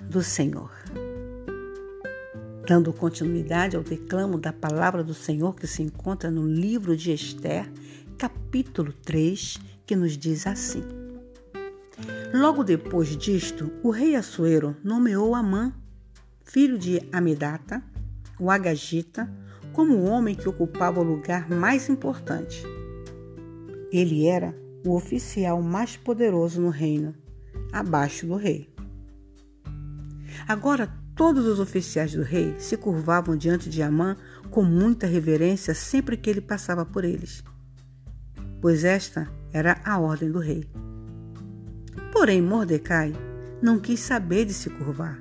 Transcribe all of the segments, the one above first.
do Senhor. Dando continuidade ao declamo da palavra do Senhor que se encontra no livro de Esther, capítulo 3, que nos diz assim: Logo depois disto, o rei Assuero nomeou Amã, filho de Amidata, o Agagita, como o homem que ocupava o lugar mais importante. Ele era o oficial mais poderoso no reino, abaixo do rei. Agora todos os oficiais do rei se curvavam diante de Amã com muita reverência sempre que ele passava por eles, pois esta era a ordem do rei. Porém, Mordecai não quis saber de se curvar.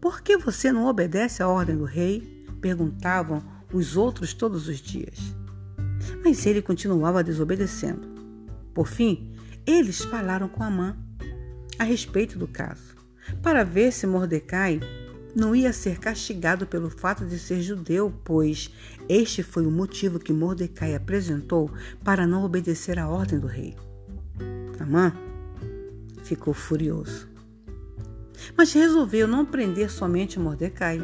Por que você não obedece à ordem do rei? perguntavam os outros todos os dias. Mas ele continuava desobedecendo. Por fim, eles falaram com Amã a respeito do caso, para ver se Mordecai não ia ser castigado pelo fato de ser judeu, pois este foi o motivo que Mordecai apresentou para não obedecer à ordem do rei. Amã ficou furioso. Mas resolveu não prender somente Mordecai.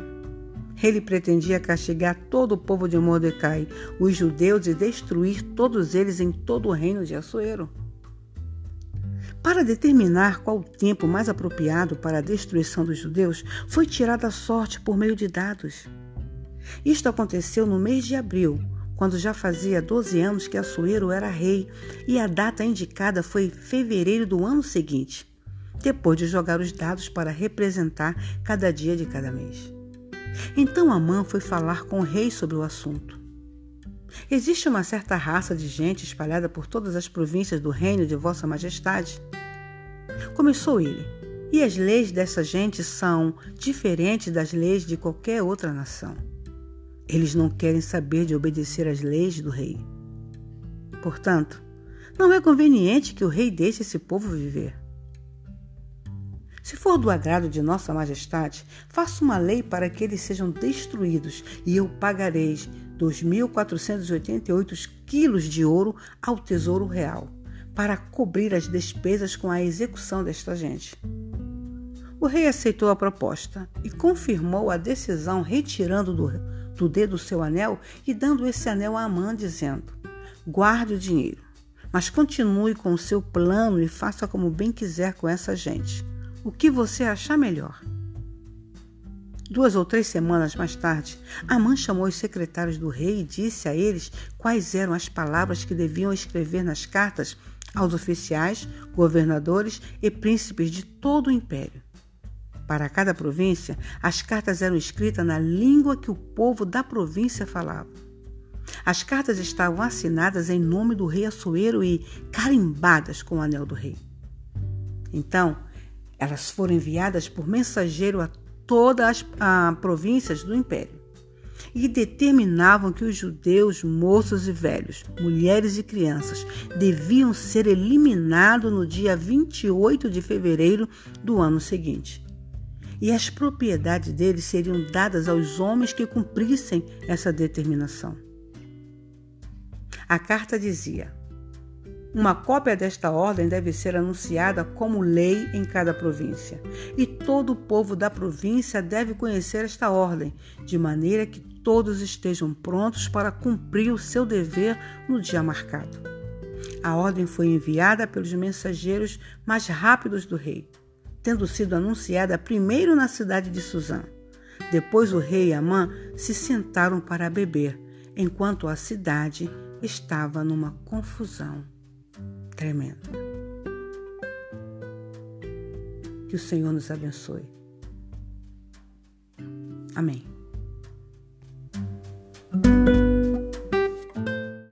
Ele pretendia castigar todo o povo de Mordecai, os judeus, e destruir todos eles em todo o reino de Assuero. Para determinar qual o tempo mais apropriado para a destruição dos judeus, foi tirada a sorte por meio de dados. Isto aconteceu no mês de abril, quando já fazia 12 anos que Assuero era rei, e a data indicada foi fevereiro do ano seguinte, depois de jogar os dados para representar cada dia de cada mês. Então Amã foi falar com o rei sobre o assunto. Existe uma certa raça de gente espalhada por todas as províncias do reino de Vossa Majestade. Começou ele. E as leis dessa gente são diferentes das leis de qualquer outra nação. Eles não querem saber de obedecer às leis do rei. Portanto, não é conveniente que o rei deixe esse povo viver. Se for do agrado de Nossa Majestade, faça uma lei para que eles sejam destruídos, e eu pagareis 2.488 quilos de ouro ao Tesouro Real, para cobrir as despesas com a execução desta gente. O rei aceitou a proposta e confirmou a decisão, retirando do, do dedo seu anel e dando esse anel a Amã, dizendo: Guarde o dinheiro, mas continue com o seu plano e faça como bem quiser com essa gente o que você achar melhor. Duas ou três semanas mais tarde, Amã chamou os secretários do rei e disse a eles quais eram as palavras que deviam escrever nas cartas aos oficiais, governadores e príncipes de todo o império. Para cada província, as cartas eram escritas na língua que o povo da província falava. As cartas estavam assinadas em nome do rei Assuero e carimbadas com o anel do rei. Então, elas foram enviadas por mensageiro a todas as províncias do império e determinavam que os judeus, moços e velhos, mulheres e crianças, deviam ser eliminados no dia 28 de fevereiro do ano seguinte. E as propriedades deles seriam dadas aos homens que cumprissem essa determinação. A carta dizia: uma cópia desta ordem deve ser anunciada como lei em cada província, e todo o povo da província deve conhecer esta ordem, de maneira que todos estejam prontos para cumprir o seu dever no dia marcado. A ordem foi enviada pelos mensageiros mais rápidos do rei, tendo sido anunciada primeiro na cidade de Suzã. Depois o rei e Amã se sentaram para beber, enquanto a cidade estava numa confusão tremenda. Que o Senhor nos abençoe. Amém.